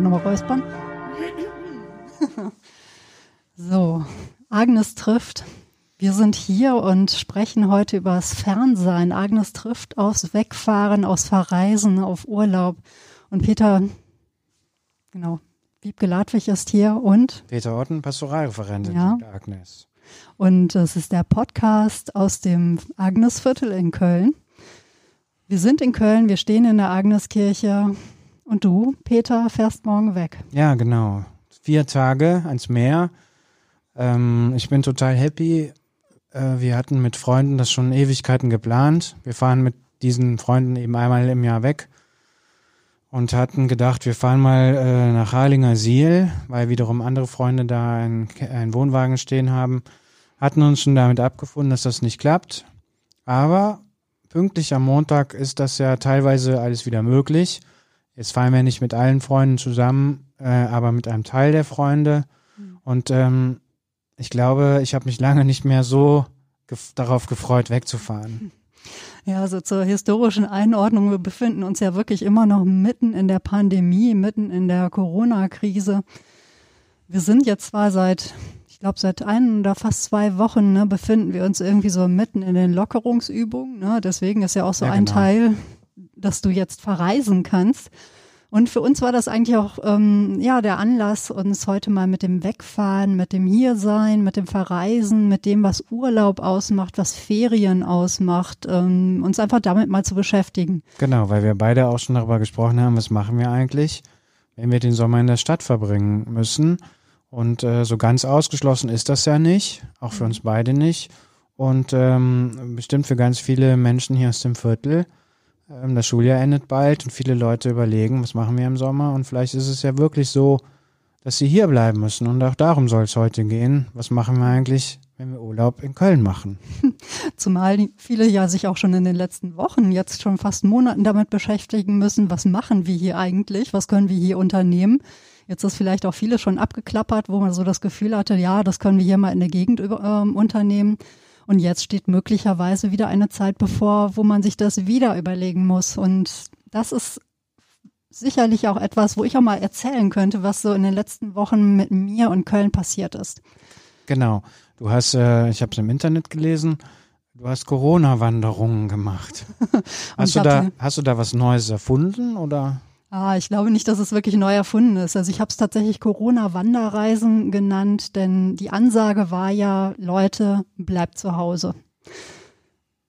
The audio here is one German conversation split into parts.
mich auch nochmal räuspern? so, Agnes trifft. Wir sind hier und sprechen heute über das Fernsein. Agnes trifft aufs Wegfahren, aufs Verreisen, auf Urlaub. Und Peter, genau, Wiebke Ladwig ist hier und Peter Otten, Pastoralreferentin Ja. der Agnes. Und es ist der Podcast aus dem Agnesviertel in Köln. Wir sind in Köln, wir stehen in der Agneskirche. Und du, Peter, fährst morgen weg. Ja, genau. Vier Tage ans Meer. Ähm, ich bin total happy. Äh, wir hatten mit Freunden das schon Ewigkeiten geplant. Wir fahren mit diesen Freunden eben einmal im Jahr weg und hatten gedacht, wir fahren mal äh, nach Harlinger Siel, weil wiederum andere Freunde da einen, einen Wohnwagen stehen haben. Hatten uns schon damit abgefunden, dass das nicht klappt. Aber pünktlich am Montag ist das ja teilweise alles wieder möglich. Jetzt fahren wir nicht mit allen Freunden zusammen, äh, aber mit einem Teil der Freunde. Und ähm, ich glaube, ich habe mich lange nicht mehr so gef darauf gefreut, wegzufahren. Ja, also zur historischen Einordnung. Wir befinden uns ja wirklich immer noch mitten in der Pandemie, mitten in der Corona-Krise. Wir sind jetzt zwar seit, ich glaube, seit ein oder fast zwei Wochen ne, befinden wir uns irgendwie so mitten in den Lockerungsübungen. Ne? Deswegen ist ja auch so Ja, ein genau. Teil, dass du jetzt verreisen kannst. Und für uns war das eigentlich auch ähm, ja der Anlass, uns heute mal mit dem Wegfahren, mit dem Hiersein, mit dem Verreisen, mit dem, was Urlaub ausmacht, was Ferien ausmacht, ähm, uns einfach damit mal zu beschäftigen. Genau, weil wir beide auch schon darüber gesprochen haben, was machen wir eigentlich, wenn wir den Sommer in der Stadt verbringen müssen. Und äh, so ganz ausgeschlossen ist das ja nicht, auch für uns beide nicht. Und ähm, bestimmt für ganz viele Menschen hier aus dem Viertel. Ähm, das Schuljahr endet bald und viele Leute überlegen, was machen wir im Sommer. Und vielleicht ist es ja wirklich so, dass sie hier bleiben müssen. Und auch darum soll es heute gehen. Was machen wir eigentlich, wenn wir Urlaub in Köln machen? Zumal viele ja sich auch schon in den letzten Wochen, jetzt schon fast Monaten damit beschäftigen müssen, was machen wir hier eigentlich, was können wir hier unternehmen. Jetzt ist vielleicht auch viele schon abgeklappert, wo man so das Gefühl hatte, ja, das können wir hier mal in der Gegend ähm, unternehmen. Und jetzt steht möglicherweise wieder eine Zeit bevor, wo man sich das wieder überlegen muss. Und das ist sicherlich auch etwas, wo ich auch mal erzählen könnte, was so in den letzten Wochen mit mir und Köln passiert ist. Genau. Du hast, äh, ich habe es im Internet gelesen, du hast Corona-Wanderungen gemacht. Hast du, da, hast du da was Neues erfunden oder? Ah, ich glaube nicht, dass es wirklich neu erfunden ist. Also ich habe es tatsächlich Corona-Wanderreisen genannt, denn die Ansage war ja, Leute, bleibt zu Hause.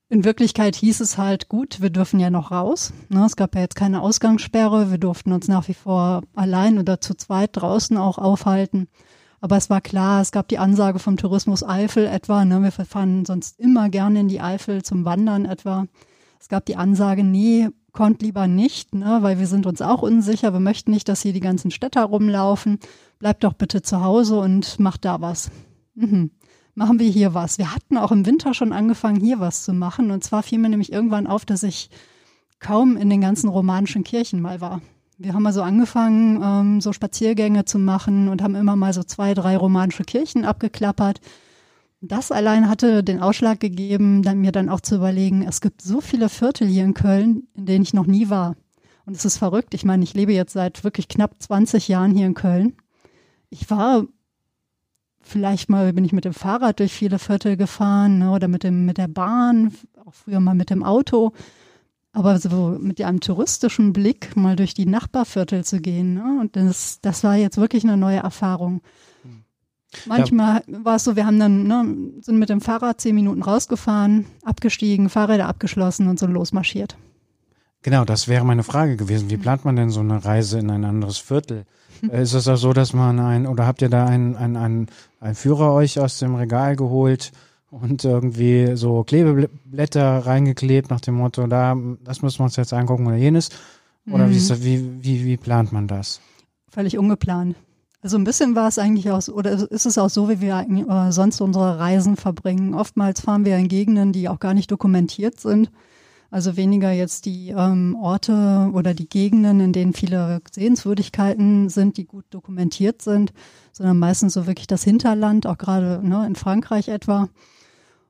In Wirklichkeit hieß es halt, gut, wir dürfen ja noch raus. Ne, es gab ja jetzt keine Ausgangssperre, wir durften uns nach wie vor allein oder zu zweit draußen auch aufhalten. Aber es war klar, es gab die Ansage vom Tourismus Eifel etwa, ne, wir fahren sonst immer gerne in die Eifel zum Wandern etwa. Es gab die Ansage, nee, kommt lieber nicht, ne, weil wir sind uns auch unsicher. Wir möchten nicht, dass hier die ganzen Städter rumlaufen. Bleibt doch bitte zu Hause und macht da was. Mhm. Machen wir hier was. Wir hatten auch im Winter schon angefangen, hier was zu machen. Und zwar fiel mir nämlich irgendwann auf, dass ich kaum in den ganzen romanischen Kirchen mal war. Wir haben also angefangen, ähm, so Spaziergänge zu machen und haben immer mal so zwei, drei romanische Kirchen abgeklappert. Das allein hatte den Ausschlag gegeben, dann mir dann auch zu überlegen, es gibt so viele Viertel hier in Köln, in denen ich noch nie war. Und es ist verrückt. Ich meine, ich lebe jetzt seit wirklich knapp 20 Jahren hier in Köln. Ich war vielleicht mal, bin ich mit dem Fahrrad durch viele Viertel gefahren ne, oder mit, dem, mit der Bahn, auch früher mal mit dem Auto. Aber so mit einem touristischen Blick mal durch die Nachbarviertel zu gehen, ne? und das, das war jetzt wirklich eine neue Erfahrung. Manchmal war es so, wir haben dann, ne, sind mit dem Fahrrad zehn Minuten rausgefahren, abgestiegen, Fahrräder abgeschlossen und so losmarschiert. Genau, das wäre meine Frage gewesen. Wie plant man denn so eine Reise in ein anderes Viertel? Äh, Ist es auch so, dass man ein, oder habt ihr da einen, einen, einen, einen Führer euch aus dem Regal geholt und irgendwie so Klebeblätter reingeklebt nach dem Motto, da, das müssen wir uns jetzt angucken oder jenes? Oder wie, ist das, wie, wie, wie plant man das? Völlig ungeplant. Also ein bisschen war es eigentlich auch, oder ist es auch so, wie wir äh, sonst unsere Reisen verbringen. Oftmals fahren wir in Gegenden, die auch gar nicht dokumentiert sind. Also weniger jetzt die ähm, Orte oder die Gegenden, in denen viele Sehenswürdigkeiten sind, die gut dokumentiert sind, sondern meistens so wirklich das Hinterland, auch gerade ne, in Frankreich etwa.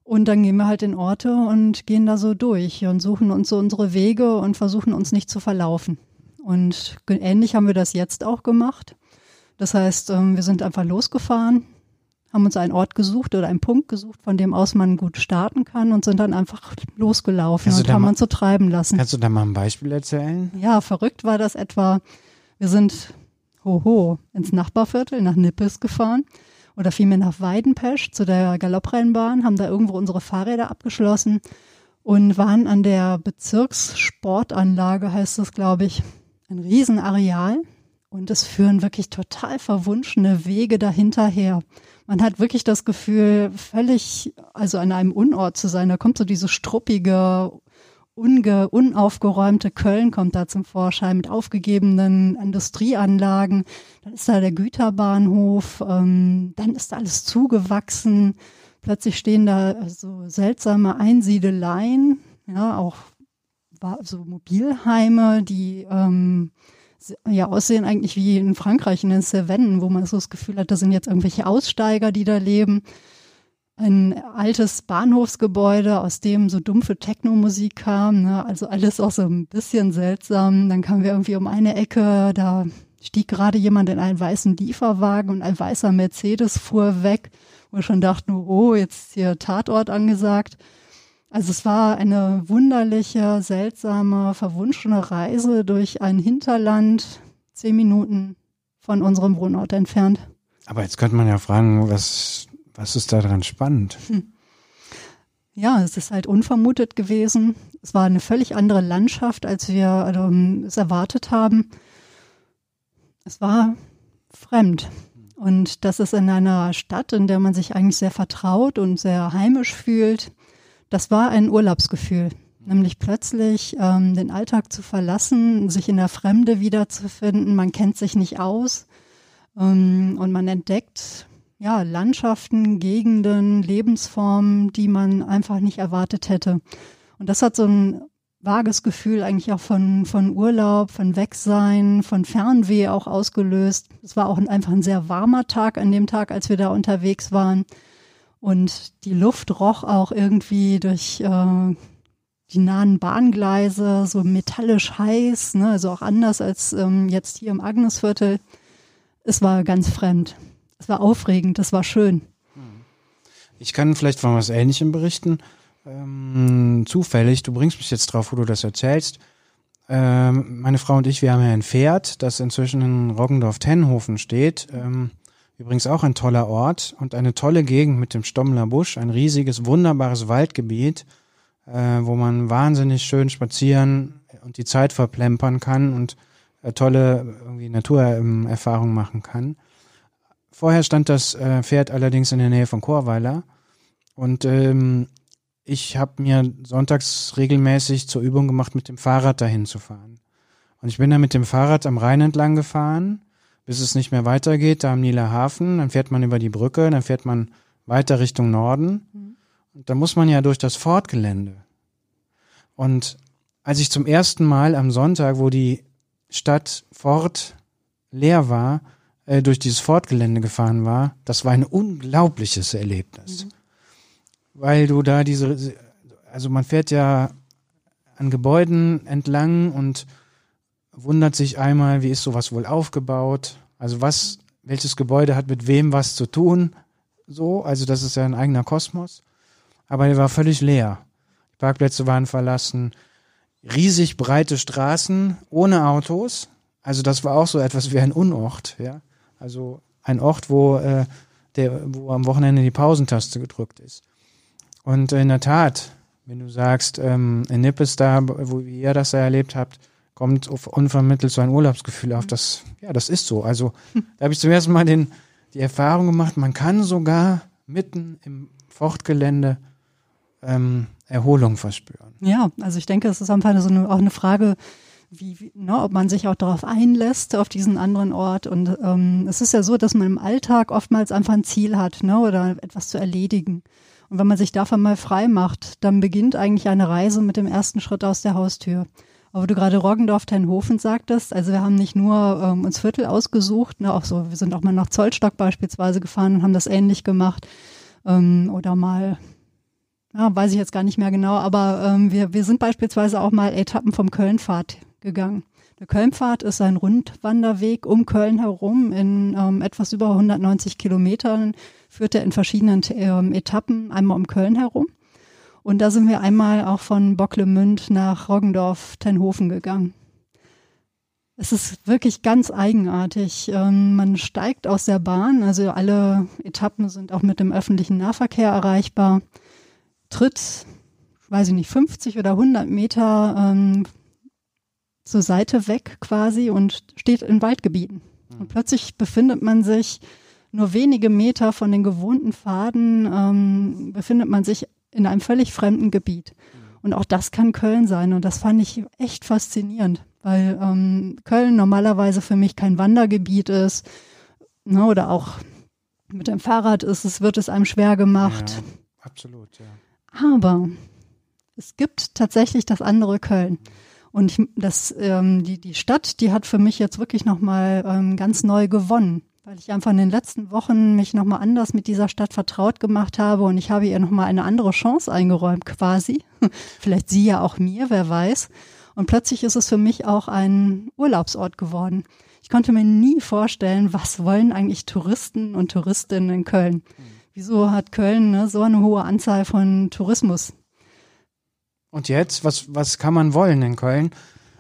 Und dann gehen wir halt in Orte und gehen da so durch und suchen uns so unsere Wege und versuchen uns nicht zu verlaufen. Und ähnlich haben wir das jetzt auch gemacht. Das heißt, ähm, wir sind einfach losgefahren, haben uns einen Ort gesucht oder einen Punkt gesucht, von dem aus man gut starten kann und sind dann einfach losgelaufen und haben uns so treiben lassen. Kannst du da mal ein Beispiel erzählen? Ja, verrückt war das etwa. Wir sind hoho ins Nachbarviertel nach Nippes gefahren oder vielmehr nach Weidenpesch zu der Galopprennbahn, haben da irgendwo unsere Fahrräder abgeschlossen und waren an der Bezirkssportanlage, heißt das, glaube ich, ein Riesenareal. Und es führen wirklich total verwunschene Wege dahinter her. Man hat wirklich das Gefühl, völlig, also an einem Unort zu sein. Da kommt so diese struppige, unge, unaufgeräumte Köln kommt da zum Vorschein mit aufgegebenen Industrieanlagen. Dann ist da der Güterbahnhof, ähm, dann ist alles zugewachsen. Plötzlich stehen da so seltsame Einsiedeleien, ja, auch so Mobilheime, die ähm, ja aussehen eigentlich wie in Frankreich in den Cevennen, wo man so das Gefühl hat, da sind jetzt irgendwelche Aussteiger, die da leben ein altes Bahnhofsgebäude, aus dem so dumpfe Techno-Musik kam. Ne? Also alles auch so ein bisschen seltsam. Dann kamen wir irgendwie um eine Ecke, da stieg gerade jemand in einen weißen Lieferwagen und ein weißer Mercedes fuhr weg, wo wir schon dachten, oh, jetzt ist hier Tatort angesagt. Also es war eine wunderliche, seltsame, verwunschene Reise durch ein Hinterland, zehn Minuten von unserem Wohnort entfernt. Aber jetzt könnte man ja fragen, was was ist daran spannend? Hm. Ja, es ist halt unvermutet gewesen. Es war eine völlig andere Landschaft, als wir ähm, es erwartet haben. Es war fremd. Und das ist in einer Stadt, in der man sich eigentlich sehr vertraut und sehr heimisch fühlt. Das war ein Urlaubsgefühl, nämlich plötzlich ähm, den Alltag zu verlassen, sich in der Fremde wiederzufinden. Man kennt sich nicht aus ähm, und man entdeckt ja, Landschaften, Gegenden, Lebensformen, die man einfach nicht erwartet hätte. Und das hat so ein vages Gefühl eigentlich auch von, von Urlaub, von Wegsein, von Fernweh auch ausgelöst. Es war auch ein, einfach ein sehr warmer Tag an dem Tag, als wir da unterwegs waren. Und die Luft roch auch irgendwie durch äh, die nahen Bahngleise so metallisch heiß, ne? also auch anders als ähm, jetzt hier im Agnesviertel. Es war ganz fremd. Es war aufregend, es war schön. Ich kann vielleicht von was Ähnlichem berichten. Ähm, zufällig, du bringst mich jetzt drauf, wo du das erzählst. Ähm, meine Frau und ich, wir haben ja ein Pferd, das inzwischen in Roggendorf-Tenhofen steht. Ähm, übrigens auch ein toller Ort und eine tolle Gegend mit dem Stommler Busch, ein riesiges, wunderbares Waldgebiet, äh, wo man wahnsinnig schön spazieren und die Zeit verplempern kann und äh, tolle irgendwie Naturerfahrungen machen kann. Vorher stand das äh, Pferd allerdings in der Nähe von Chorweiler und ähm, ich habe mir sonntags regelmäßig zur Übung gemacht, mit dem Fahrrad dahin zu fahren. Und ich bin dann mit dem Fahrrad am Rhein entlang gefahren, bis es nicht mehr weitergeht, da am Nieler Hafen. Dann fährt man über die Brücke, dann fährt man weiter Richtung Norden. Mhm. Und da muss man ja durch das Fortgelände. Und als ich zum ersten Mal am Sonntag, wo die Stadt Fort leer war, äh, durch dieses Fortgelände gefahren war, das war ein unglaubliches Erlebnis. Mhm. Weil du da diese, also man fährt ja an Gebäuden entlang und wundert sich einmal, wie ist sowas wohl aufgebaut? Also was, welches Gebäude hat mit wem was zu tun? So, also das ist ja ein eigener Kosmos. Aber der war völlig leer. Die Parkplätze waren verlassen. Riesig breite Straßen ohne Autos. Also das war auch so etwas wie ein Unort, ja. Also ein Ort, wo, äh, der, wo am Wochenende die Pausentaste gedrückt ist. Und in der Tat, wenn du sagst, ähm, in Nippes da, wo ihr das da erlebt habt, kommt unvermittelt so ein Urlaubsgefühl auf. Das, ja, das ist so. Also da habe ich zum ersten Mal den, die Erfahrung gemacht, man kann sogar mitten im Fortgelände ähm, Erholung verspüren. Ja, also ich denke, es ist einfach so eine, auch eine Frage wie, wie ne, ob man sich auch darauf einlässt, auf diesen anderen Ort. Und ähm, es ist ja so, dass man im Alltag oftmals einfach ein Ziel hat ne, oder etwas zu erledigen. Und wenn man sich davon mal frei macht, dann beginnt eigentlich eine Reise mit dem ersten Schritt aus der Haustür. Aber du gerade Roggendorf-Tenhofen sagtest, also wir haben nicht nur ähm, uns Viertel ausgesucht, ne, auch so, wir sind auch mal nach Zollstock beispielsweise gefahren und haben das ähnlich gemacht. Ähm, oder mal ja, weiß ich jetzt gar nicht mehr genau, aber ähm, wir, wir sind beispielsweise auch mal Etappen vom Kölnpfad gegangen. Der Kölnpfad ist ein Rundwanderweg um Köln herum in ähm, etwas über 190 Kilometern, führt er in verschiedenen ähm, Etappen einmal um Köln herum. Und da sind wir einmal auch von Bocklemünd nach Roggendorf-Tenhofen gegangen. Es ist wirklich ganz eigenartig. Ähm, man steigt aus der Bahn, also alle Etappen sind auch mit dem öffentlichen Nahverkehr erreichbar, tritt, weiß ich nicht, 50 oder 100 Meter ähm, zur Seite weg quasi und steht in Waldgebieten. Und hm. plötzlich befindet man sich nur wenige Meter von den gewohnten Pfaden, ähm, befindet man sich in einem völlig fremden Gebiet. Und auch das kann Köln sein. Und das fand ich echt faszinierend, weil ähm, Köln normalerweise für mich kein Wandergebiet ist. Ne, oder auch mit dem Fahrrad ist es, wird es einem schwer gemacht. Ja, absolut, ja. Aber es gibt tatsächlich das andere Köln. Und ich, das, ähm, die, die Stadt, die hat für mich jetzt wirklich nochmal ähm, ganz neu gewonnen weil ich einfach in den letzten Wochen mich nochmal anders mit dieser Stadt vertraut gemacht habe und ich habe ihr nochmal eine andere Chance eingeräumt quasi. Vielleicht sie ja auch mir, wer weiß. Und plötzlich ist es für mich auch ein Urlaubsort geworden. Ich konnte mir nie vorstellen, was wollen eigentlich Touristen und Touristinnen in Köln? Wieso hat Köln ne, so eine hohe Anzahl von Tourismus? Und jetzt, was, was kann man wollen in Köln?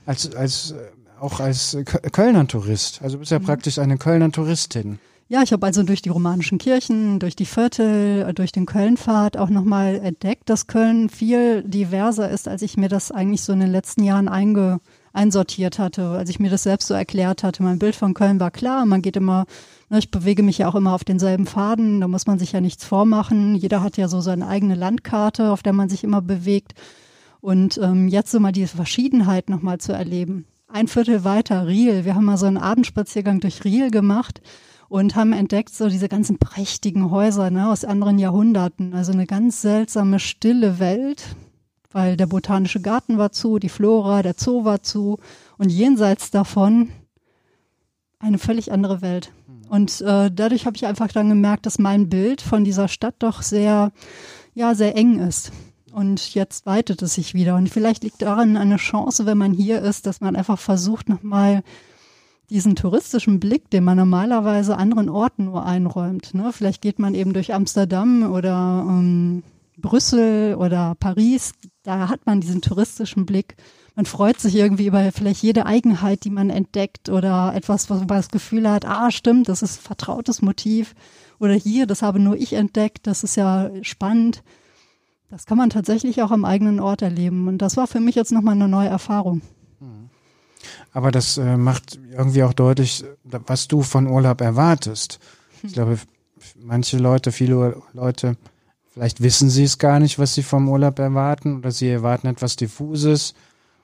Als, als auch als Kölner Tourist. Also du bist ja mhm. praktisch eine Kölner Touristin. Ja, ich habe also durch die romanischen Kirchen, durch die Viertel, durch den Kölnpfad auch nochmal entdeckt, dass Köln viel diverser ist, als ich mir das eigentlich so in den letzten Jahren einge, einsortiert hatte, als ich mir das selbst so erklärt hatte. Mein Bild von Köln war klar, man geht immer, ne, ich bewege mich ja auch immer auf denselben Faden, da muss man sich ja nichts vormachen. Jeder hat ja so seine eigene Landkarte, auf der man sich immer bewegt. Und ähm, jetzt so mal diese Verschiedenheit nochmal zu erleben ein Viertel weiter, Riel. Wir haben mal so einen Abendspaziergang durch Riel gemacht und haben entdeckt so diese ganzen prächtigen Häuser ne, aus anderen Jahrhunderten. Also eine ganz seltsame, stille Welt, weil der botanische Garten war zu, die Flora, der Zoo war zu und jenseits davon eine völlig andere Welt. Und äh, dadurch habe ich einfach dann gemerkt, dass mein Bild von dieser Stadt doch sehr, ja, sehr eng ist. Und jetzt weitet es sich wieder. Und vielleicht liegt darin eine Chance, wenn man hier ist, dass man einfach versucht, nochmal diesen touristischen Blick, den man normalerweise anderen Orten nur einräumt. Ne? Vielleicht geht man eben durch Amsterdam oder ähm, Brüssel oder Paris. Da hat man diesen touristischen Blick. Man freut sich irgendwie über vielleicht jede Eigenheit, die man entdeckt oder etwas, was man das Gefühl hat, ah, stimmt, das ist vertrautes Motiv. Oder hier, das habe nur ich entdeckt, das ist ja spannend. Das kann man tatsächlich auch am eigenen Ort erleben. Und das war für mich jetzt nochmal eine neue Erfahrung. Mhm. Aber das äh, macht irgendwie auch deutlich, was du von Urlaub erwartest. Ich glaube, manche Leute, viele Leute, vielleicht wissen sie es gar nicht, was sie vom Urlaub erwarten, oder sie erwarten etwas Diffuses.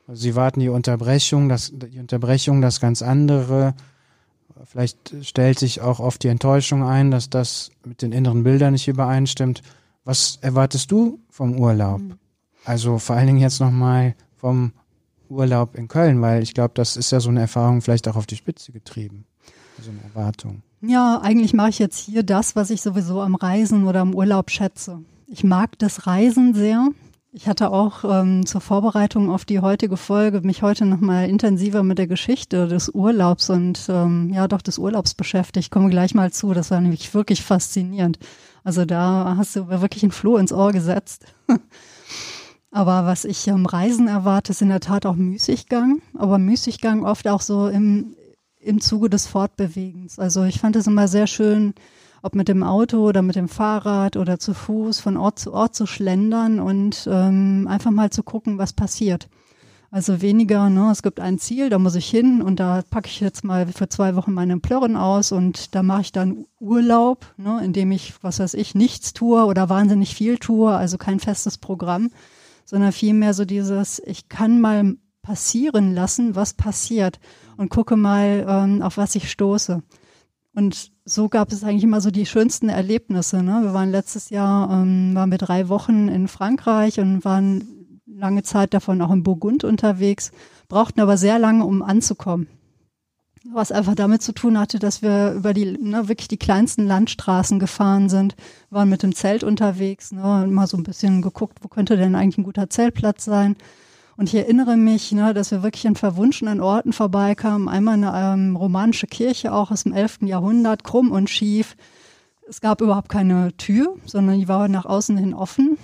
Sie warten die Unterbrechung, das, die Unterbrechung, das ganz andere. Vielleicht stellt sich auch oft die Enttäuschung ein, dass das mit den inneren Bildern nicht übereinstimmt. Was erwartest du vom Urlaub? Mhm. Also vor allen Dingen jetzt nochmal vom Urlaub in Köln, weil ich glaube, das ist ja so eine Erfahrung vielleicht auch auf die Spitze getrieben. So eine Erwartung. Ja, eigentlich mache ich jetzt hier das, was ich sowieso am Reisen oder am Urlaub schätze. Ich mag das Reisen sehr. Ich hatte auch ähm, zur Vorbereitung auf die heutige Folge mich heute nochmal intensiver mit der Geschichte des Urlaubs und ähm, ja doch des Urlaubs beschäftigt. Ich komme gleich mal zu. Das war nämlich wirklich faszinierend. Also da hast du wirklich einen Floh ins Ohr gesetzt. Aber was ich am Reisen erwarte, ist in der Tat auch Müßiggang, aber Müßiggang oft auch so im, im Zuge des Fortbewegens. Also ich fand es immer sehr schön, ob mit dem Auto oder mit dem Fahrrad oder zu Fuß von Ort zu Ort zu schlendern und ähm, einfach mal zu gucken, was passiert. Also weniger, ne, es gibt ein Ziel, da muss ich hin und da packe ich jetzt mal für zwei Wochen meine Plörren aus und da mache ich dann Urlaub, ne, indem ich, was weiß ich, nichts tue oder wahnsinnig viel tue, also kein festes Programm, sondern vielmehr so dieses, ich kann mal passieren lassen, was passiert und gucke mal, ähm, auf was ich stoße. Und so gab es eigentlich immer so die schönsten Erlebnisse. Ne? Wir waren letztes Jahr, ähm, waren wir drei Wochen in Frankreich und waren lange Zeit davon auch in Burgund unterwegs, brauchten aber sehr lange, um anzukommen. Was einfach damit zu tun hatte, dass wir über die ne, wirklich die kleinsten Landstraßen gefahren sind, waren mit dem Zelt unterwegs, ne, mal so ein bisschen geguckt, wo könnte denn eigentlich ein guter Zeltplatz sein. Und ich erinnere mich, ne, dass wir wirklich in verwunschenen Orten vorbeikamen. Einmal eine ähm, romanische Kirche, auch aus dem 11. Jahrhundert, krumm und schief. Es gab überhaupt keine Tür, sondern die war nach außen hin offen.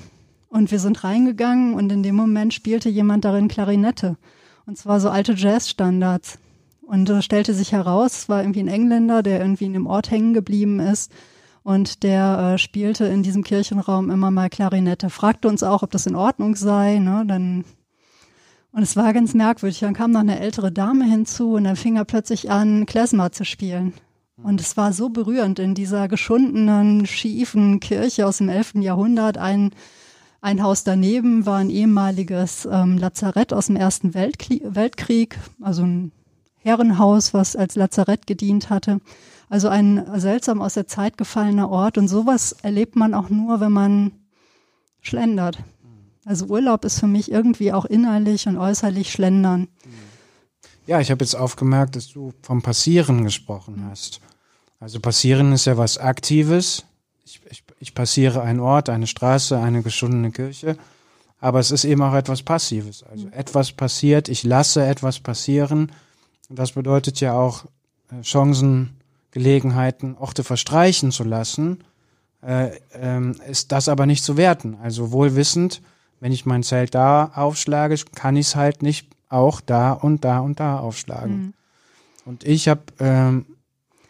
Und wir sind reingegangen und in dem Moment spielte jemand darin Klarinette. Und zwar so alte Jazzstandards. Und es stellte sich heraus, es war irgendwie ein Engländer, der irgendwie in dem Ort hängen geblieben ist. Und der äh, spielte in diesem Kirchenraum immer mal Klarinette. Fragte uns auch, ob das in Ordnung sei. Ne? Dann und es war ganz merkwürdig. Dann kam noch eine ältere Dame hinzu und dann fing er plötzlich an, Klezmer zu spielen. Und es war so berührend in dieser geschundenen, schiefen Kirche aus dem 11. Jahrhundert. Ein, ein Haus daneben war ein ehemaliges ähm, Lazarett aus dem Ersten Weltkrieg, Weltkrieg, also ein Herrenhaus, was als Lazarett gedient hatte. Also ein seltsam aus der Zeit gefallener Ort. Und sowas erlebt man auch nur, wenn man schlendert. Also Urlaub ist für mich irgendwie auch innerlich und äußerlich Schlendern. Ja, ich habe jetzt aufgemerkt, dass du vom Passieren gesprochen hast. Also Passieren ist ja was Aktives. Ich, ich, ich passiere einen Ort, eine Straße, eine geschundene Kirche. Aber es ist eben auch etwas Passives. Also mhm. etwas passiert, ich lasse etwas passieren. Und das bedeutet ja auch äh, Chancen, Gelegenheiten, Orte verstreichen zu lassen, äh, ähm, ist das aber nicht zu werten. Also wohlwissend, wenn ich mein Zelt da aufschlage, kann ich es halt nicht auch da und da und da aufschlagen. Mhm. Und ich habe ähm,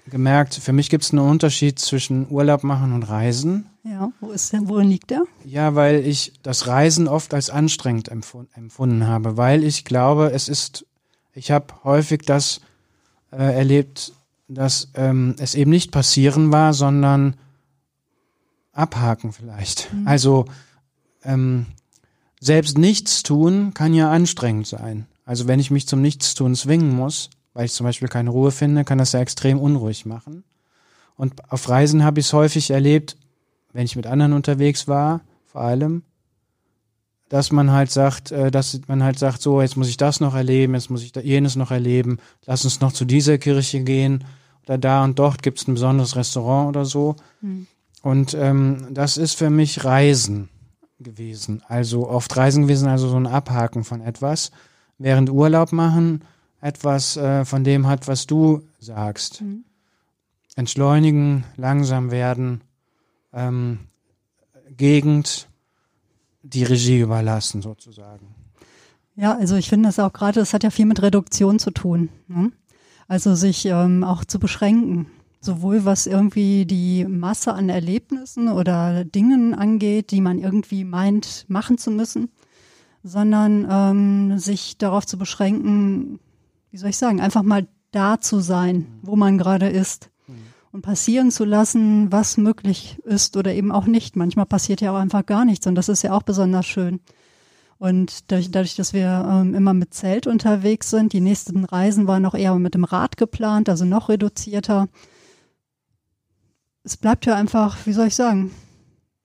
gemerkt, für mich gibt es einen Unterschied zwischen Urlaub machen und Reisen. Ja, wo ist denn, worin liegt der? Ja, weil ich das Reisen oft als anstrengend empfunden habe, weil ich glaube, es ist, ich habe häufig das äh, erlebt, dass ähm, es eben nicht passieren war, sondern abhaken vielleicht. Mhm. Also ähm, selbst nichts tun kann ja anstrengend sein. Also wenn ich mich zum Nichtstun zwingen muss, weil ich zum Beispiel keine Ruhe finde, kann das ja extrem unruhig machen. Und auf Reisen habe ich es häufig erlebt, wenn ich mit anderen unterwegs war, vor allem, dass man halt sagt, äh, dass man halt sagt, so, jetzt muss ich das noch erleben, jetzt muss ich jenes noch erleben, lass uns noch zu dieser Kirche gehen oder da und dort gibt es ein besonderes Restaurant oder so. Mhm. Und ähm, das ist für mich Reisen gewesen. Also oft Reisen gewesen, also so ein Abhaken von etwas. Während Urlaub machen etwas äh, von dem hat, was du sagst. Mhm. Entschleunigen, langsam werden, ähm, Gegend die Regie überlassen sozusagen. Ja, also ich finde das auch gerade, das hat ja viel mit Reduktion zu tun. Ne? Also sich ähm, auch zu beschränken sowohl was irgendwie die Masse an Erlebnissen oder Dingen angeht, die man irgendwie meint machen zu müssen, sondern ähm, sich darauf zu beschränken, wie soll ich sagen, einfach mal da zu sein, wo man gerade ist und passieren zu lassen, was möglich ist oder eben auch nicht. Manchmal passiert ja auch einfach gar nichts und das ist ja auch besonders schön. Und dadurch, dadurch dass wir ähm, immer mit Zelt unterwegs sind, die nächsten Reisen waren auch eher mit dem Rad geplant, also noch reduzierter, es bleibt ja einfach, wie soll ich sagen,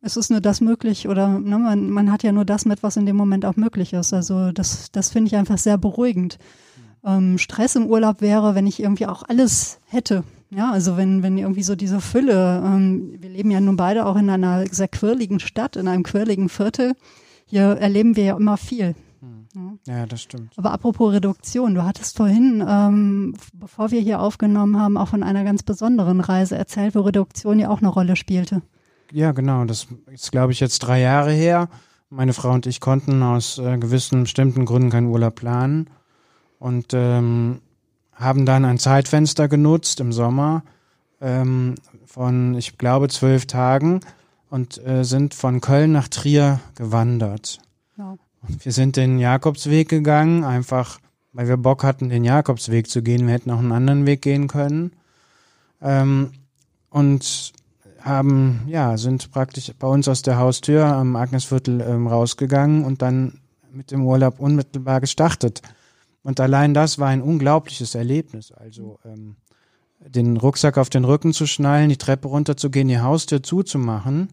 es ist nur das möglich oder ne, man, man hat ja nur das mit, was in dem Moment auch möglich ist. Also das, das finde ich einfach sehr beruhigend. Ähm, Stress im Urlaub wäre, wenn ich irgendwie auch alles hätte. Ja, also wenn, wenn irgendwie so diese Fülle, ähm, wir leben ja nun beide auch in einer sehr quirligen Stadt, in einem quirligen Viertel. Hier erleben wir ja immer viel. Ja, das stimmt. Aber apropos Reduktion, du hattest vorhin, ähm, bevor wir hier aufgenommen haben, auch von einer ganz besonderen Reise erzählt, wo Reduktion ja auch eine Rolle spielte. Ja, genau. Das ist, glaube ich, jetzt drei Jahre her. Meine Frau und ich konnten aus äh, gewissen bestimmten Gründen keinen Urlaub planen und ähm, haben dann ein Zeitfenster genutzt im Sommer ähm, von, ich glaube, zwölf Tagen und äh, sind von Köln nach Trier gewandert. Ja. Wir sind den Jakobsweg gegangen, einfach weil wir Bock hatten, den Jakobsweg zu gehen. Wir hätten auch einen anderen Weg gehen können. Ähm, und haben, ja, sind praktisch bei uns aus der Haustür am Agnesviertel ähm, rausgegangen und dann mit dem Urlaub unmittelbar gestartet. Und allein das war ein unglaubliches Erlebnis. Also ähm, den Rucksack auf den Rücken zu schnallen, die Treppe runterzugehen, die Haustür zuzumachen.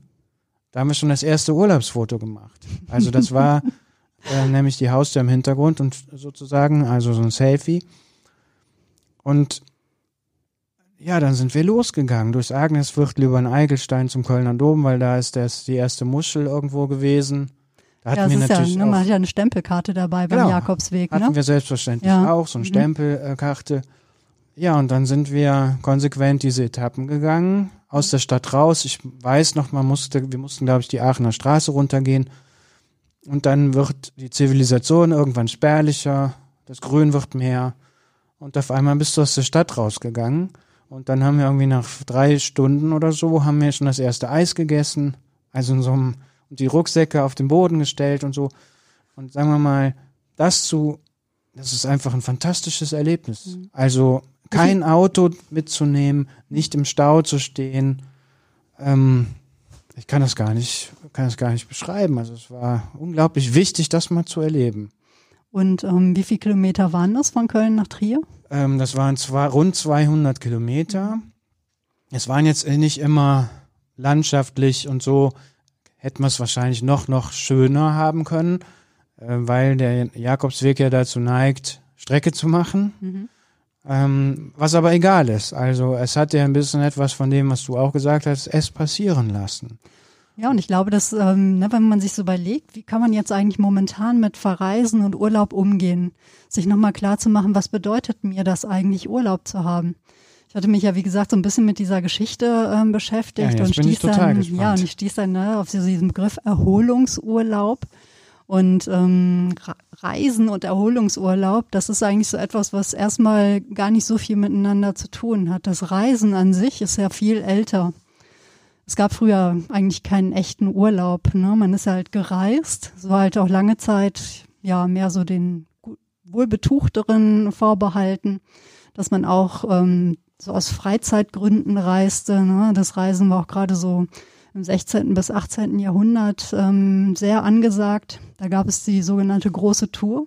Da haben wir schon das erste Urlaubsfoto gemacht. Also das war äh, nämlich die Haustür im Hintergrund und sozusagen, also so ein Selfie. Und ja, dann sind wir losgegangen durchs Agnesviertel über den Eigelstein zum Kölner Dom, weil da ist das die erste Muschel irgendwo gewesen. Da hatten ja, wir natürlich ja, ne, auch, man hat ja eine Stempelkarte dabei beim Genau. Jakobsweg. hatten Ne? wir selbstverständlich Ja. auch, so eine Mhm. Stempelkarte. Ja, und dann sind wir konsequent diese Etappen gegangen, aus der Stadt raus. Ich weiß noch, man musste, wir mussten, glaube ich, die Aachener Straße runtergehen. Und dann wird die Zivilisation irgendwann spärlicher, das Grün wird mehr. Und auf einmal bist du aus der Stadt rausgegangen. Und dann haben wir irgendwie nach drei Stunden oder so, haben wir schon das erste Eis gegessen. Also in so einem, und die Rucksäcke auf den Boden gestellt und so. Und sagen wir mal, das zu, das ist einfach ein fantastisches Erlebnis. Also kein Auto mitzunehmen, nicht im Stau zu stehen. Ähm, ich kann das gar nicht, kann das gar nicht beschreiben. Also es war unglaublich wichtig, das mal zu erleben. Und ähm, wie viele Kilometer waren das von Köln nach Trier? Ähm, das waren zwar rund 200 Kilometer. Es waren jetzt nicht immer landschaftlich und so. Hätten wir es wahrscheinlich noch, noch schöner haben können, äh, weil der Jakobsweg ja dazu neigt, Strecke zu machen. Mhm. Ähm, was aber egal ist. Also es hat ja ein bisschen etwas von dem, was du auch gesagt hast, es passieren lassen. Ja, und ich glaube, dass, ähm, ne, wenn man sich so überlegt, wie kann man jetzt eigentlich momentan mit Verreisen und Urlaub umgehen, sich nochmal klar zu machen, was bedeutet mir das eigentlich, Urlaub zu haben? Ich hatte mich ja, wie gesagt, so ein bisschen mit dieser Geschichte ähm, beschäftigt Ja, und stieß dann, ja, und ich stieß dann ne, auf diesen Begriff Erholungsurlaub. Und ähm, Reisen und Erholungsurlaub, das ist eigentlich so etwas, was erstmal gar nicht so viel miteinander zu tun hat. Das Reisen an sich ist ja viel älter. Es gab früher eigentlich keinen echten Urlaub. Ne? Man ist halt gereist, so halt auch lange Zeit ja mehr so den wohlbetuchteren vorbehalten, dass man auch ähm, so aus Freizeitgründen reiste. Ne? Das Reisen war auch gerade so im 16. bis 18. Jahrhundert ähm, sehr angesagt. Da gab es die sogenannte große Tour,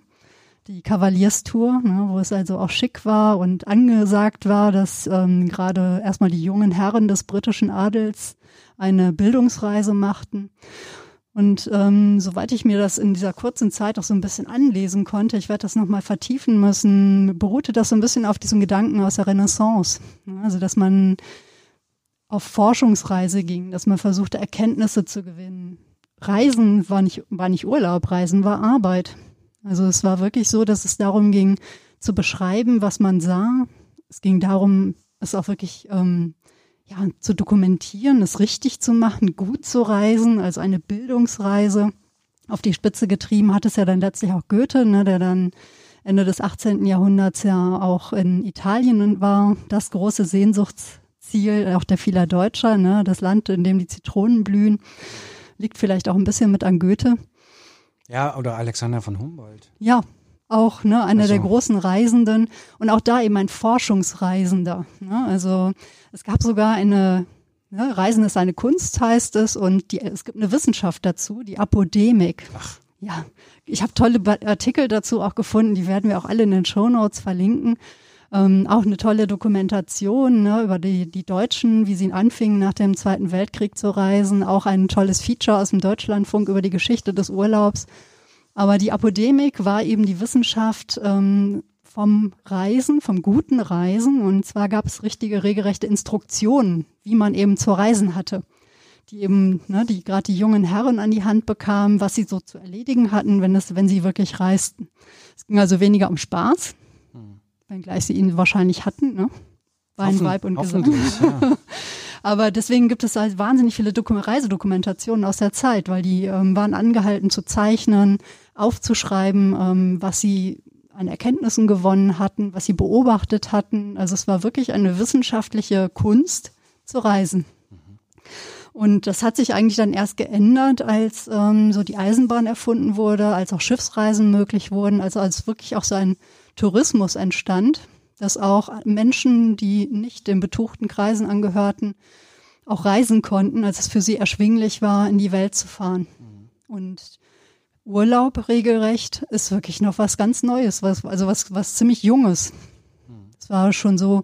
die Kavalierstour, ne, wo es also auch schick war und angesagt war, dass ähm, gerade erstmal die jungen Herren des britischen Adels eine Bildungsreise machten. Und ähm, soweit ich mir das in dieser kurzen Zeit auch so ein bisschen anlesen konnte, ich werde das nochmal vertiefen müssen, beruhte das so ein bisschen auf diesem Gedanken aus der Renaissance. Also, dass man auf Forschungsreise ging, dass man versuchte, Erkenntnisse zu gewinnen. Reisen war nicht, war nicht Urlaub, Reisen war Arbeit. Also es war wirklich so, dass es darum ging, zu beschreiben, was man sah. Es ging darum, es auch wirklich ähm, ja, zu dokumentieren, es richtig zu machen, gut zu reisen, also eine Bildungsreise. Auf die Spitze getrieben hat es ja dann letztlich auch Goethe, ne, der dann Ende des 18. Jahrhunderts ja auch in Italien war. Das große Sehnsuchtsziel auch der vieler Deutscher, ne, das Land, in dem die Zitronen blühen, liegt vielleicht auch ein bisschen mit an Goethe. Ja, oder Alexander von Humboldt. Ja, auch ne, einer Also- der großen Reisenden und auch da eben ein Forschungsreisender. Ne? Also es gab sogar eine, ne, Reisen ist eine Kunst, heißt es, und die, es gibt eine Wissenschaft dazu, die Apodemik. Ach. Ja, ich habe tolle Artikel dazu auch gefunden, die werden wir auch alle in den Shownotes verlinken. Ähm, auch eine tolle Dokumentation ne, über die, die Deutschen, wie sie anfingen, nach dem Zweiten Weltkrieg zu reisen. Auch ein tolles Feature aus dem Deutschlandfunk über die Geschichte des Urlaubs. Aber die Apodemik war eben die Wissenschaft ähm, vom Reisen, vom guten Reisen. Und zwar gab es richtige, regelrechte Instruktionen, wie man eben zu reisen hatte. Die eben, ne, die gerade die jungen Herren an die Hand bekamen, was sie so zu erledigen hatten, wenn es, wenn sie wirklich reisten. Es ging also weniger um Spaß, wenngleich sie ihn wahrscheinlich hatten, ne? Wein, Hoffen- Weib und Gesang. ja. Aber deswegen gibt es halt wahnsinnig viele Dokum Reisedokumentationen aus der Zeit, weil die ähm, waren angehalten zu zeichnen, aufzuschreiben, ähm, was sie an Erkenntnissen gewonnen hatten, was sie beobachtet hatten. Also es war wirklich eine wissenschaftliche Kunst zu reisen. Und das hat sich eigentlich dann erst geändert, als ähm, so die Eisenbahn erfunden wurde, als auch Schiffsreisen möglich wurden, also als wirklich auch so ein Tourismus entstand, dass auch Menschen, die nicht den betuchten Kreisen angehörten, auch reisen konnten, als es für sie erschwinglich war, in die Welt zu fahren. Und Urlaub regelrecht ist wirklich noch was ganz Neues, was, also was, was ziemlich Junges. Es war schon so,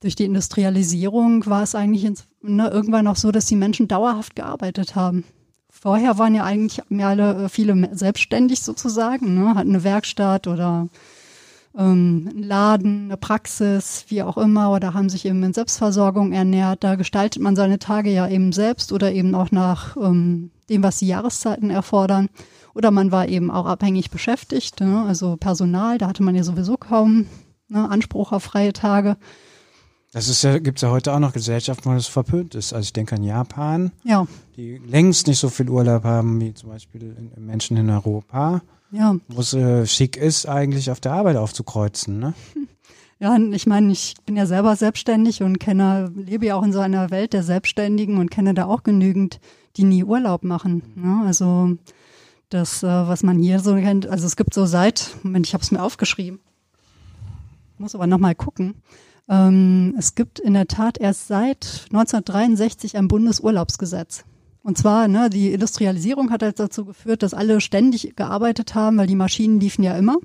durch die Industrialisierung war es eigentlich ins, ne, irgendwann auch so, dass die Menschen dauerhaft gearbeitet haben. Vorher waren ja eigentlich mehr alle, äh, viele selbstständig sozusagen, ne, hatten eine Werkstatt oder ähm, einen Laden, eine Praxis, wie auch immer, oder haben sich eben in Selbstversorgung ernährt. Da gestaltet man seine Tage ja eben selbst oder eben auch nach, ähm, dem, was die Jahreszeiten erfordern. Oder man war eben auch abhängig beschäftigt, ne? also Personal, da hatte man ja sowieso kaum ne, Anspruch auf freie Tage. Das ist ja, gibt's ja heute auch noch Gesellschaften, wo das verpönt ist. Also ich denke an Japan, Ja, die längst nicht so viel Urlaub haben wie zum Beispiel Menschen in Europa, ja, wo es äh, schick ist, eigentlich auf der Arbeit aufzukreuzen. Ne? Ja, ich meine, ich bin ja selber selbstständig und kenne, lebe ja auch in so einer Welt der Selbstständigen und kenne da auch genügend, die nie Urlaub machen. Ne? Also das, äh, was man hier so kennt, also es gibt so seit, Moment, ich habe es mir aufgeschrieben, muss aber nochmal gucken. Ähm, es gibt in der Tat erst seit 1963 ein Bundesurlaubsgesetz. Und zwar, ne, die Industrialisierung hat halt dazu geführt, dass alle ständig gearbeitet haben, weil die Maschinen liefen ja immer.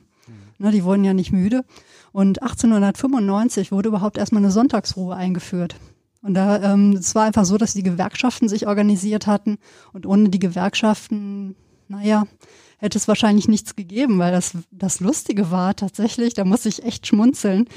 Ne, die wurden ja nicht müde. Und 1895 wurde überhaupt erstmal eine Sonntagsruhe eingeführt. Und da, ähm, es war einfach so, dass die Gewerkschaften sich organisiert hatten und ohne die Gewerkschaften, naja, hätte es wahrscheinlich nichts gegeben, weil das, das Lustige war tatsächlich, da muss ich echt schmunzeln.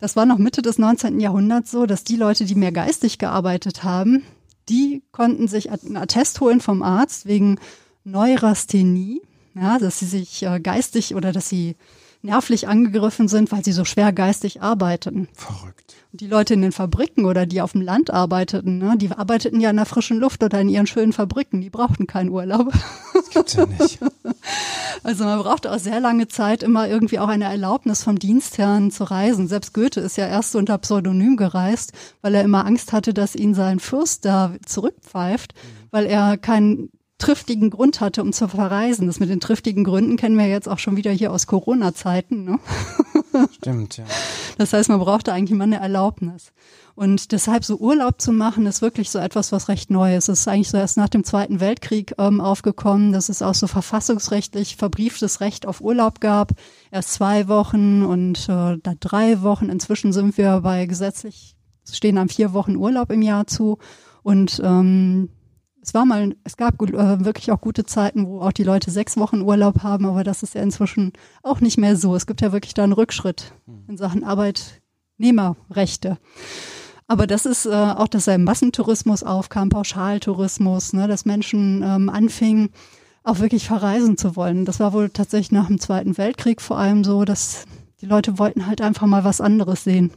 Das war noch Mitte des 19. Jahrhunderts so, dass die Leute, die mehr geistig gearbeitet haben, die konnten sich einen Attest holen vom Arzt wegen Neurasthenie, ja, dass sie sich äh, geistig oder dass sie nervlich angegriffen sind, weil sie so schwer geistig arbeiteten. Verrückt. Und die Leute in den Fabriken oder die auf dem Land arbeiteten, ne, die arbeiteten ja in der frischen Luft oder in ihren schönen Fabriken, die brauchten keinen Urlaub. Das gibt's ja nicht. Also man brauchte auch sehr lange Zeit immer irgendwie auch eine Erlaubnis vom Dienstherrn zu reisen. Selbst Goethe ist ja erst unter Pseudonym gereist, weil er immer Angst hatte, dass ihn sein Fürst da zurückpfeift, weil er keinen triftigen Grund hatte, um zu verreisen. Das mit den triftigen Gründen kennen wir jetzt auch schon wieder hier aus Corona-Zeiten. Ne? Stimmt, ja. Das heißt, man brauchte eigentlich mal eine Erlaubnis. Und deshalb so Urlaub zu machen, ist wirklich so etwas, was recht neu ist. Es ist eigentlich so erst nach dem Zweiten Weltkrieg ähm, aufgekommen, dass es auch so verfassungsrechtlich verbrieftes Recht auf Urlaub gab. Erst zwei Wochen und äh, da drei Wochen. Inzwischen sind wir bei gesetzlich, es stehen dann vier Wochen Urlaub im Jahr zu. Und ähm, es war mal, es gab äh, wirklich auch gute Zeiten, wo auch die Leute sechs Wochen Urlaub haben, aber das ist ja inzwischen auch nicht mehr so. Es gibt ja wirklich da einen Rückschritt in Sachen Arbeitnehmerrechte. Aber das ist äh, auch, dass ein Massentourismus aufkam, Pauschaltourismus, ne, dass Menschen ähm, anfingen, auch wirklich verreisen zu wollen. Das war wohl tatsächlich nach dem Zweiten Weltkrieg vor allem so, dass die Leute wollten halt einfach mal was anderes sehen.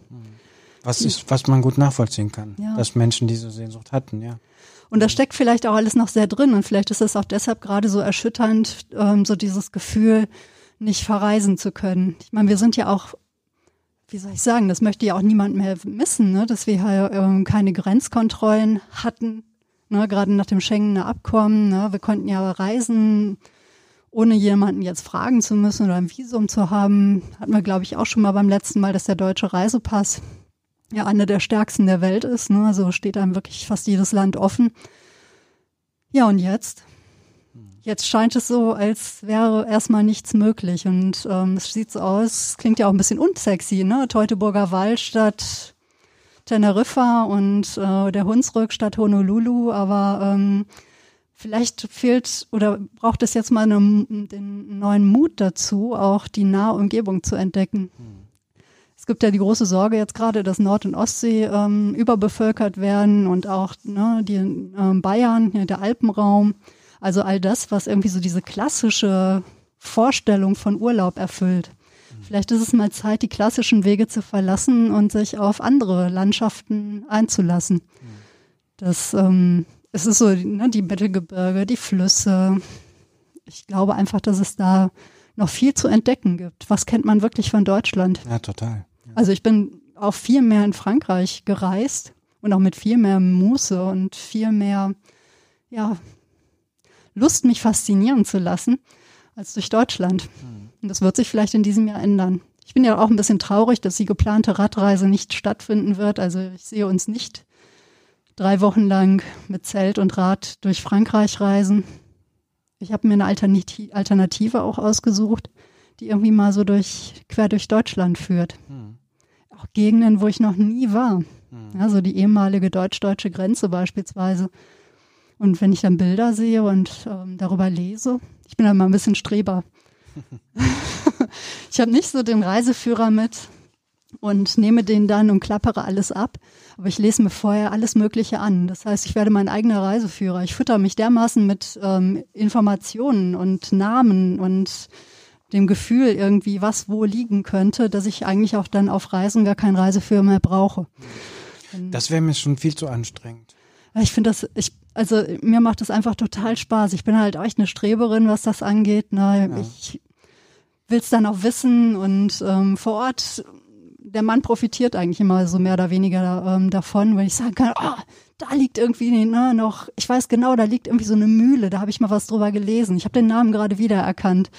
Was, ist, was man gut nachvollziehen kann, Ja. dass Menschen diese Sehnsucht hatten, ja. Und da steckt vielleicht auch alles noch sehr drin und vielleicht ist es auch deshalb gerade so erschütternd, ähm, so dieses Gefühl, nicht verreisen zu können. Ich meine, wir sind ja auch, wie soll ich sagen, das möchte ja auch niemand mehr missen, ne? dass wir hier ähm, keine Grenzkontrollen hatten, ne? gerade nach dem Schengener Abkommen. Ne? Wir konnten ja reisen, ohne jemanden jetzt fragen zu müssen oder ein Visum zu haben. Hatten wir, glaube ich, auch schon mal beim letzten Mal, dass der deutsche Reisepass ja einer der stärksten der Welt ist. Ne? Also steht einem wirklich fast jedes Land offen. Ja, und jetzt? Jetzt scheint es so, als wäre erstmal nichts möglich. Und ähm, es sieht so aus, es klingt ja auch ein bisschen unsexy, ne? Teutoburger Wald statt Teneriffa und äh, der Hunsrück statt Honolulu, aber ähm, vielleicht fehlt oder braucht es jetzt mal eine, den neuen Mut dazu, auch die nahe Umgebung zu entdecken. Es gibt ja die große Sorge jetzt gerade, dass Nord- und Ostsee ähm, überbevölkert werden und auch ne, die ähm, Bayern, ja, der Alpenraum. Also all das, was irgendwie so diese klassische Vorstellung von Urlaub erfüllt. Vielleicht ist es mal Zeit, die klassischen Wege zu verlassen und sich auf andere Landschaften einzulassen. Das ähm, es ist so, ne, die Mittelgebirge, die Flüsse. Ich glaube einfach, dass es da noch viel zu entdecken gibt. Was kennt man wirklich von Deutschland? Ja, total. Also ich bin auch viel mehr in Frankreich gereist und auch mit viel mehr Muße und viel mehr, ja, Lust, mich faszinieren zu lassen, als durch Deutschland. Und das wird sich vielleicht in diesem Jahr ändern. Ich bin ja auch ein bisschen traurig, dass die geplante Radreise nicht stattfinden wird. Also ich sehe uns nicht drei Wochen lang mit Zelt und Rad durch Frankreich reisen. Ich habe mir eine Alternati- Alternative auch ausgesucht, die irgendwie mal so durch, quer durch Deutschland führt. Auch Gegenden, wo ich noch nie war. Ja, so die ehemalige deutsch-deutsche Grenze beispielsweise. Und wenn ich dann Bilder sehe und ähm, darüber lese, ich bin dann mal ein bisschen Streber. ich habe nicht so den Reiseführer mit, und nehme den dann und klappere alles ab. Aber ich lese mir vorher alles Mögliche an. Das heißt, ich werde mein eigener Reiseführer. Ich fütter mich dermaßen mit ähm, Informationen und Namen und dem Gefühl irgendwie, was wo liegen könnte, dass ich eigentlich auch dann auf Reisen gar keinen Reiseführer mehr brauche. Das wäre mir schon viel zu anstrengend. Ich finde das, ich, also mir macht das einfach total Spaß. Ich bin halt echt eine Streberin, was das angeht. Ne? Ja. Ich will es dann auch wissen und ähm, vor Ort, der Mann profitiert eigentlich immer so mehr oder weniger ähm, davon, wenn ich sagen kann, oh, da liegt irgendwie ne, noch, ich weiß genau, da liegt irgendwie so eine Mühle, da habe ich mal was drüber gelesen. Ich habe den Namen gerade wiedererkannt.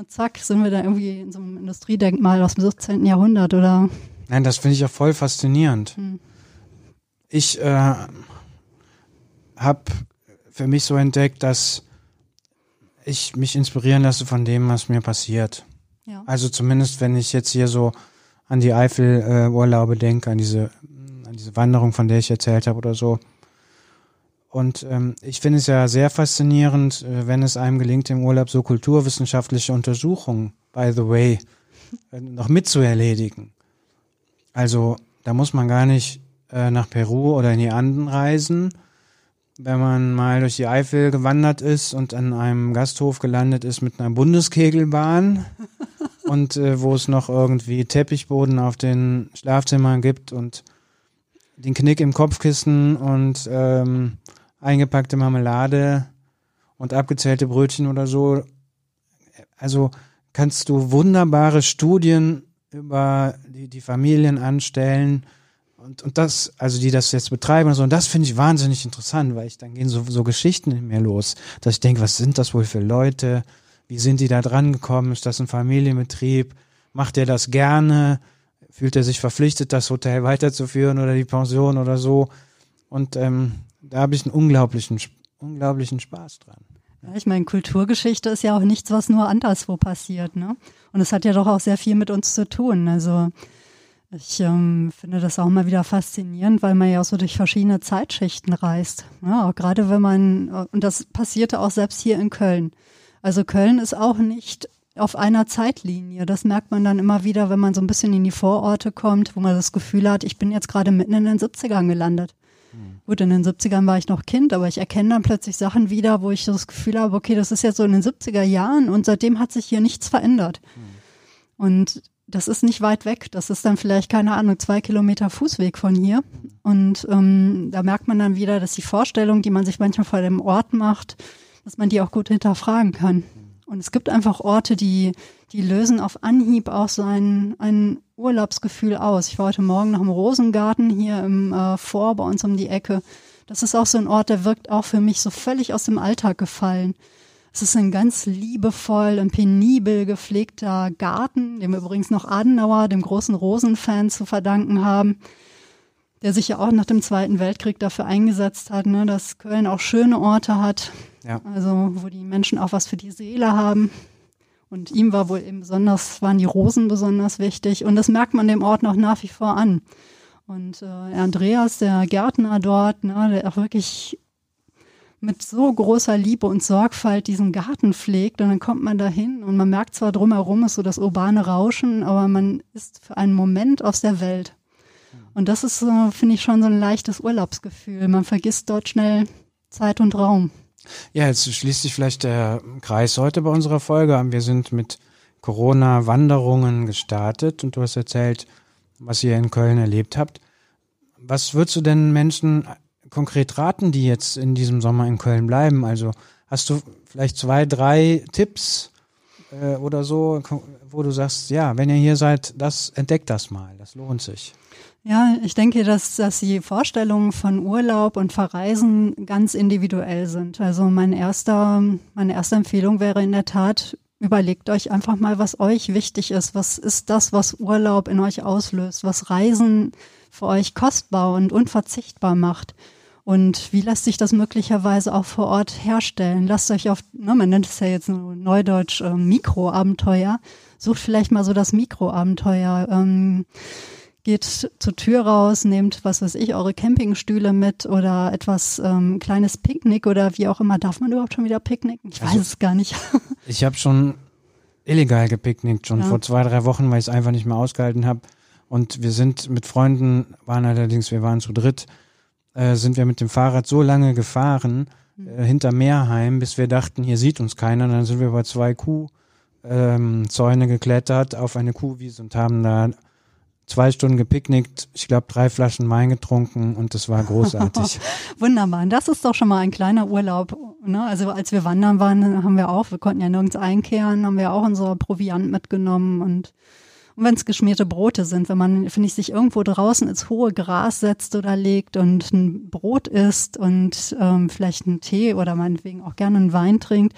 Und zack, sind wir da irgendwie in so einem Industriedenkmal aus dem 17. Jahrhundert, oder? Nein, das finde ich auch voll faszinierend. Hm. Ich äh, habe für mich so entdeckt, dass ich mich inspirieren lasse von dem, was mir passiert. Ja. Also zumindest, wenn ich jetzt hier so an die Eifel-Urlaube äh, denke, an diese, an diese Wanderung, von der ich erzählt habe oder so. Und ähm, ich finde es ja sehr faszinierend, äh, wenn es einem gelingt, im Urlaub so kulturwissenschaftliche Untersuchungen, by the way, äh, noch mitzuerledigen. Also da muss man gar nicht äh, nach Peru oder in die Anden reisen. Wenn man mal durch die Eifel gewandert ist und an einem Gasthof gelandet ist mit einer Bundeskegelbahn und äh, wo es noch irgendwie Teppichboden auf den Schlafzimmern gibt und den Knick im Kopfkissen und ähm, eingepackte Marmelade und abgezählte Brötchen oder so. Also kannst du wunderbare Studien über die, die Familien anstellen und, und das, also die das jetzt betreiben und so. Und das finde ich wahnsinnig interessant, weil ich dann gehen so, so Geschichten in mir los, dass ich denke, was sind das wohl für Leute? Wie sind die da dran gekommen? Ist das ein Familienbetrieb? Macht er das gerne? Fühlt er sich verpflichtet, das Hotel weiterzuführen oder die Pension oder so? Und ähm, da habe ich einen unglaublichen, unglaublichen Spaß dran. Ja, ich meine, Kulturgeschichte ist ja auch nichts, was nur anderswo passiert, ne? Und es hat ja doch auch sehr viel mit uns zu tun. Also ich ähm, finde das auch mal wieder faszinierend, weil man ja auch so durch verschiedene Zeitschichten reist. Ja, auch gerade wenn man, und das passierte auch selbst hier in Köln. Also Köln ist auch nicht auf einer Zeitlinie. Das merkt man dann immer wieder, wenn man so ein bisschen in die Vororte kommt, wo man das Gefühl hat, ich bin jetzt gerade mitten in den 70ern gelandet. Gut, in den 70ern war ich noch Kind, aber ich erkenne dann plötzlich Sachen wieder, wo ich das Gefühl habe, okay, das ist jetzt so in den 70er Jahren und seitdem hat sich hier nichts verändert. Mhm. Und das ist nicht weit weg. Das ist dann vielleicht, keine Ahnung, zwei Kilometer Fußweg von hier. Und ähm, da merkt man dann wieder, dass die Vorstellung, die man sich manchmal vor dem Ort macht, dass man die auch gut hinterfragen kann. Und es gibt einfach Orte, die, die lösen auf Anhieb auch so ein, ein Urlaubsgefühl aus. Ich war heute Morgen noch im Rosengarten hier im äh, Vor bei uns um die Ecke. Das ist auch so ein Ort, der wirkt auch für mich so völlig aus dem Alltag gefallen. Es ist ein ganz liebevoll und penibel gepflegter Garten, dem wir übrigens noch Adenauer, dem großen Rosenfan, zu verdanken haben, der sich ja auch nach dem Zweiten Weltkrieg dafür eingesetzt hat, ne, dass Köln auch schöne Orte hat, ja. Also wo die Menschen auch was für die Seele haben. Und ihm war wohl eben besonders, waren die Rosen besonders wichtig. Und das merkt man dem Ort noch nach wie vor an. Und äh, Andreas, der Gärtner dort, ne, der auch wirklich mit so großer Liebe und Sorgfalt diesen Garten pflegt und dann kommt man dahin und man merkt zwar drumherum ist so das urbane Rauschen, aber man ist für einen Moment aus der Welt. Und das ist, äh, finde ich, schon so ein leichtes Urlaubsgefühl. Man vergisst dort schnell Zeit und Raum. Ja, jetzt schließt sich vielleicht der Kreis heute bei unserer Folge. Wir sind mit Corona-Wanderungen gestartet und du hast erzählt, was ihr in Köln erlebt habt. Was würdest du denn Menschen konkret raten, die jetzt in diesem Sommer in Köln bleiben? Also hast du vielleicht zwei, drei Tipps äh, oder so, wo du sagst, ja, wenn ihr hier seid, das entdeckt das mal, das lohnt sich. Ja, ich denke, dass, dass die Vorstellungen von Urlaub und Verreisen ganz individuell sind. Also mein erster, meine erste Empfehlung wäre in der Tat, überlegt euch einfach mal, was euch wichtig ist. Was ist das, was Urlaub in euch auslöst? Was Reisen für euch kostbar und unverzichtbar macht? Und wie lässt sich das möglicherweise auch vor Ort herstellen? Lasst euch auf, ne, man nennt es ja jetzt neudeutsch äh, Mikroabenteuer. Sucht vielleicht mal so das Mikroabenteuer. Ähm, geht zur Tür raus, nehmt, was weiß ich, eure Campingstühle mit oder etwas ähm, kleines Picknick oder wie auch immer. Darf man überhaupt schon wieder picknicken? Ich weiß also, es gar nicht. ich habe schon illegal gepicknickt, schon ja. vor zwei, drei Wochen, weil ich es einfach nicht mehr ausgehalten habe. Und wir sind mit Freunden, waren allerdings, wir waren zu dritt, äh, sind wir mit dem Fahrrad so lange gefahren, äh, hinter Meerheim, bis wir dachten, hier sieht uns keiner. dann sind wir über zwei Kuhzäune ähm, geklettert auf eine Kuhwiese und haben da zwei Stunden gepicknickt, ich glaube drei Flaschen Wein getrunken und das war großartig. Wunderbar. Das ist doch schon mal ein kleiner Urlaub. Ne? Also als wir wandern waren, haben wir auch, wir konnten ja nirgends einkehren, haben wir auch unser Proviant mitgenommen und und wenn es geschmierte Brote sind, wenn man, finde ich, sich irgendwo draußen ins hohe Gras setzt oder legt und ein Brot isst und ähm, vielleicht einen Tee oder meinetwegen auch gerne einen Wein trinkt,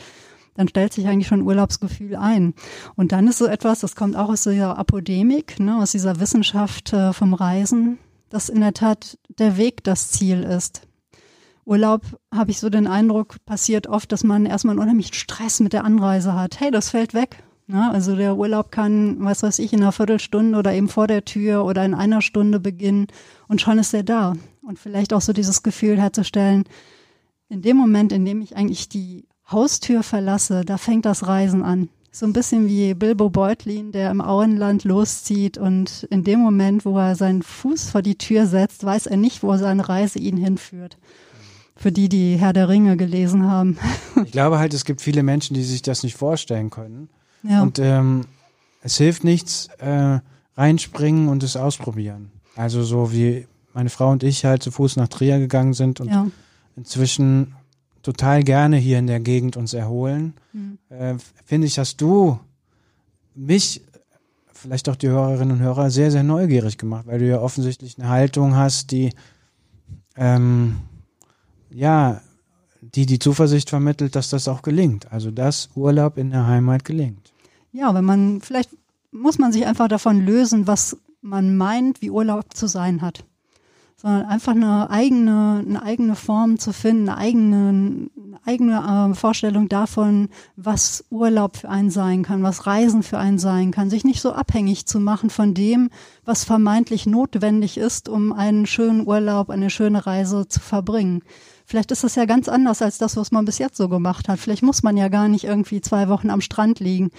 dann stellt sich eigentlich schon Urlaubsgefühl ein. Und dann ist so etwas, das kommt auch aus dieser Apodemik, ne, aus dieser Wissenschaft äh, vom Reisen, dass in der Tat der Weg das Ziel ist. Urlaub habe ich so den Eindruck, passiert oft, dass man erstmal einen unheimlichen Stress mit der Anreise hat. Hey, das fällt weg. Ne? Also der Urlaub kann, was weiß ich, in einer Viertelstunde oder eben vor der Tür oder in einer Stunde beginnen und schon ist er da. Und vielleicht auch so dieses Gefühl herzustellen, in dem Moment, in dem ich eigentlich die Haustür verlasse, da fängt das Reisen an. So ein bisschen wie Bilbo Beutlin, der im Auenland loszieht und in dem Moment, wo er seinen Fuß vor die Tür setzt, weiß er nicht, wo seine Reise ihn hinführt. Für die, die Herr der Ringe gelesen haben. Ich glaube halt, es gibt viele Menschen, die sich das nicht vorstellen können. Ja. Und ähm, es hilft nichts, äh, reinspringen und es ausprobieren. Also so wie meine Frau und ich halt zu Fuß nach Trier gegangen sind und ja. inzwischen total gerne hier in der Gegend uns erholen. Mhm. Äh, Finde ich, dass du mich, vielleicht auch die Hörerinnen und Hörer, sehr, sehr neugierig gemacht, weil du ja offensichtlich eine Haltung hast, die ähm, ja, die die Zuversicht vermittelt, dass das auch gelingt. Also dass Urlaub in der Heimat gelingt. Ja, wenn man, vielleicht muss man sich einfach davon lösen, was man meint, wie Urlaub zu sein hat. Sondern einfach eine eigene, eine eigene Form zu finden, eine eigene, eine eigene äh, Vorstellung davon, was Urlaub für einen sein kann, was Reisen für einen sein kann, sich nicht so abhängig zu machen von dem, was vermeintlich notwendig ist, um einen schönen Urlaub, eine schöne Reise zu verbringen. Vielleicht ist es ja ganz anders als das, was man bis jetzt so gemacht hat. Vielleicht muss man ja gar nicht irgendwie zwei Wochen am Strand liegen.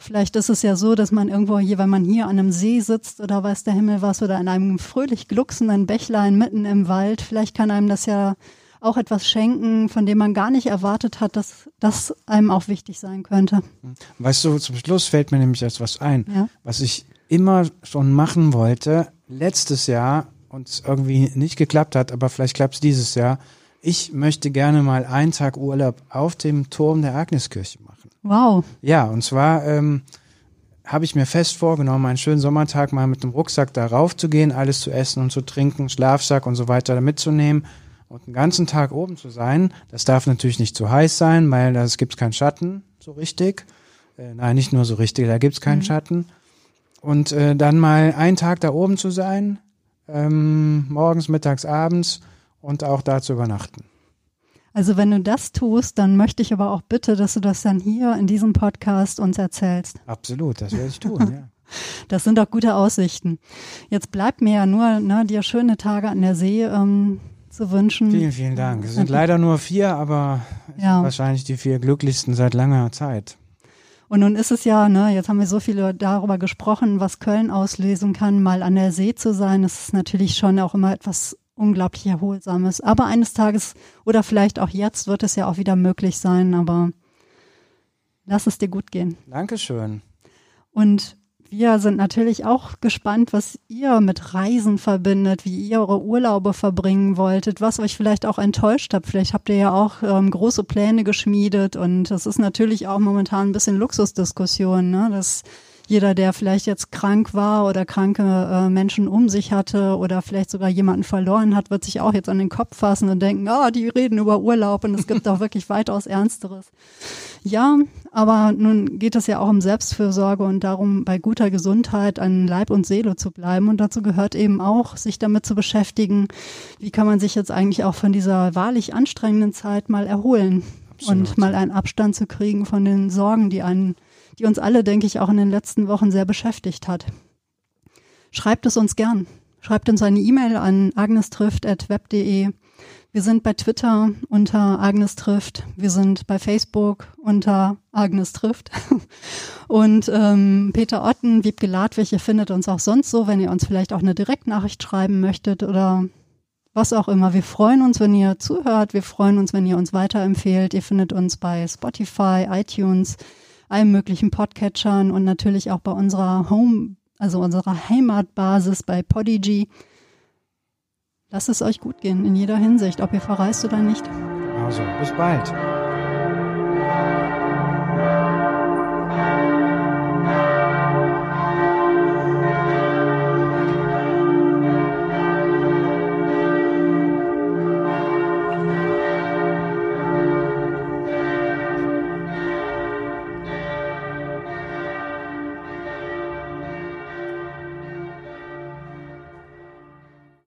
Vielleicht ist es ja so, dass man irgendwo hier, wenn man hier an einem See sitzt oder weiß der Himmel was oder in einem fröhlich glucksenden Bächlein mitten im Wald, vielleicht kann einem das ja auch etwas schenken, von dem man gar nicht erwartet hat, dass das einem auch wichtig sein könnte. Weißt du, zum Schluss fällt mir nämlich etwas ein, ja? was ich immer schon machen wollte, letztes Jahr und irgendwie nicht geklappt hat, aber vielleicht klappt es dieses Jahr, ich möchte gerne mal einen Tag Urlaub auf dem Turm der Agneskirche machen. Wow. Ja, und zwar ähm, habe ich mir fest vorgenommen, einen schönen Sommertag mal mit dem Rucksack da rauf zu gehen, alles zu essen und zu trinken, Schlafsack und so weiter mitzunehmen und den ganzen Tag oben zu sein. Das darf natürlich nicht zu heiß sein, weil da gibt keinen Schatten so richtig. Äh, nein, nicht nur so richtig, da gibt's keinen mhm. Schatten. Und äh, dann mal einen Tag da oben zu sein, ähm, morgens, mittags, abends und auch da zu übernachten. Also wenn du das tust, dann möchte ich aber auch bitte, dass du das dann hier in diesem Podcast uns erzählst. Absolut, das werde ich tun, ja. Das sind doch gute Aussichten. Jetzt bleibt mir ja nur, ne, dir schöne Tage an der See ähm, zu wünschen. Vielen, vielen Dank. Es sind leider nur vier, aber ja. wahrscheinlich die vier glücklichsten seit langer Zeit. Und nun ist es ja, ne, jetzt haben wir so viel darüber gesprochen, was Köln auslösen kann, mal an der See zu sein. Das ist natürlich schon auch immer etwas unglaublich Erholsames. Aber eines Tages oder vielleicht auch jetzt wird es ja auch wieder möglich sein, aber lass es dir gut gehen. Dankeschön. Und wir sind natürlich auch gespannt, was ihr mit Reisen verbindet, wie ihr eure Urlaube verbringen wolltet, was euch vielleicht auch enttäuscht habt. Vielleicht habt ihr ja auch ähm, große Pläne geschmiedet und das ist natürlich auch momentan ein bisschen Luxusdiskussion, ne? dass jeder, der vielleicht jetzt krank war oder kranke äh, Menschen um sich hatte oder vielleicht sogar jemanden verloren hat, wird sich auch jetzt an den Kopf fassen und denken, ah, oh, die reden über Urlaub und es gibt auch wirklich weitaus Ernsteres. Ja, aber nun geht es ja auch um Selbstfürsorge und darum, bei guter Gesundheit an Leib und Seele zu bleiben. Und dazu gehört eben auch, sich damit zu beschäftigen, wie kann man sich jetzt eigentlich auch von dieser wahrlich anstrengenden Zeit mal erholen Absolut. und mal einen Abstand zu kriegen von den Sorgen, die einen die uns alle, denke ich, auch in den letzten Wochen sehr beschäftigt hat. Schreibt es uns gern. Schreibt uns eine E-Mail an agnestrift.web.de Wir sind bei Twitter unter Agnes trifft. Wir sind bei Facebook unter Agnes trifft. Und ähm, Peter Otten, Wiebke Ladwig, ihr findet uns auch sonst so, wenn ihr uns vielleicht auch eine Direktnachricht schreiben möchtet oder was auch immer. Wir freuen uns, wenn ihr zuhört. Wir freuen uns, wenn ihr uns weiterempfehlt. Ihr findet uns bei Spotify, iTunes, allen möglichen Podcatchern und natürlich auch bei unserer Home, also unserer Heimatbasis bei Podigy. Lasst es euch gut gehen in jeder Hinsicht, ob ihr verreist oder nicht. Also, bis bald.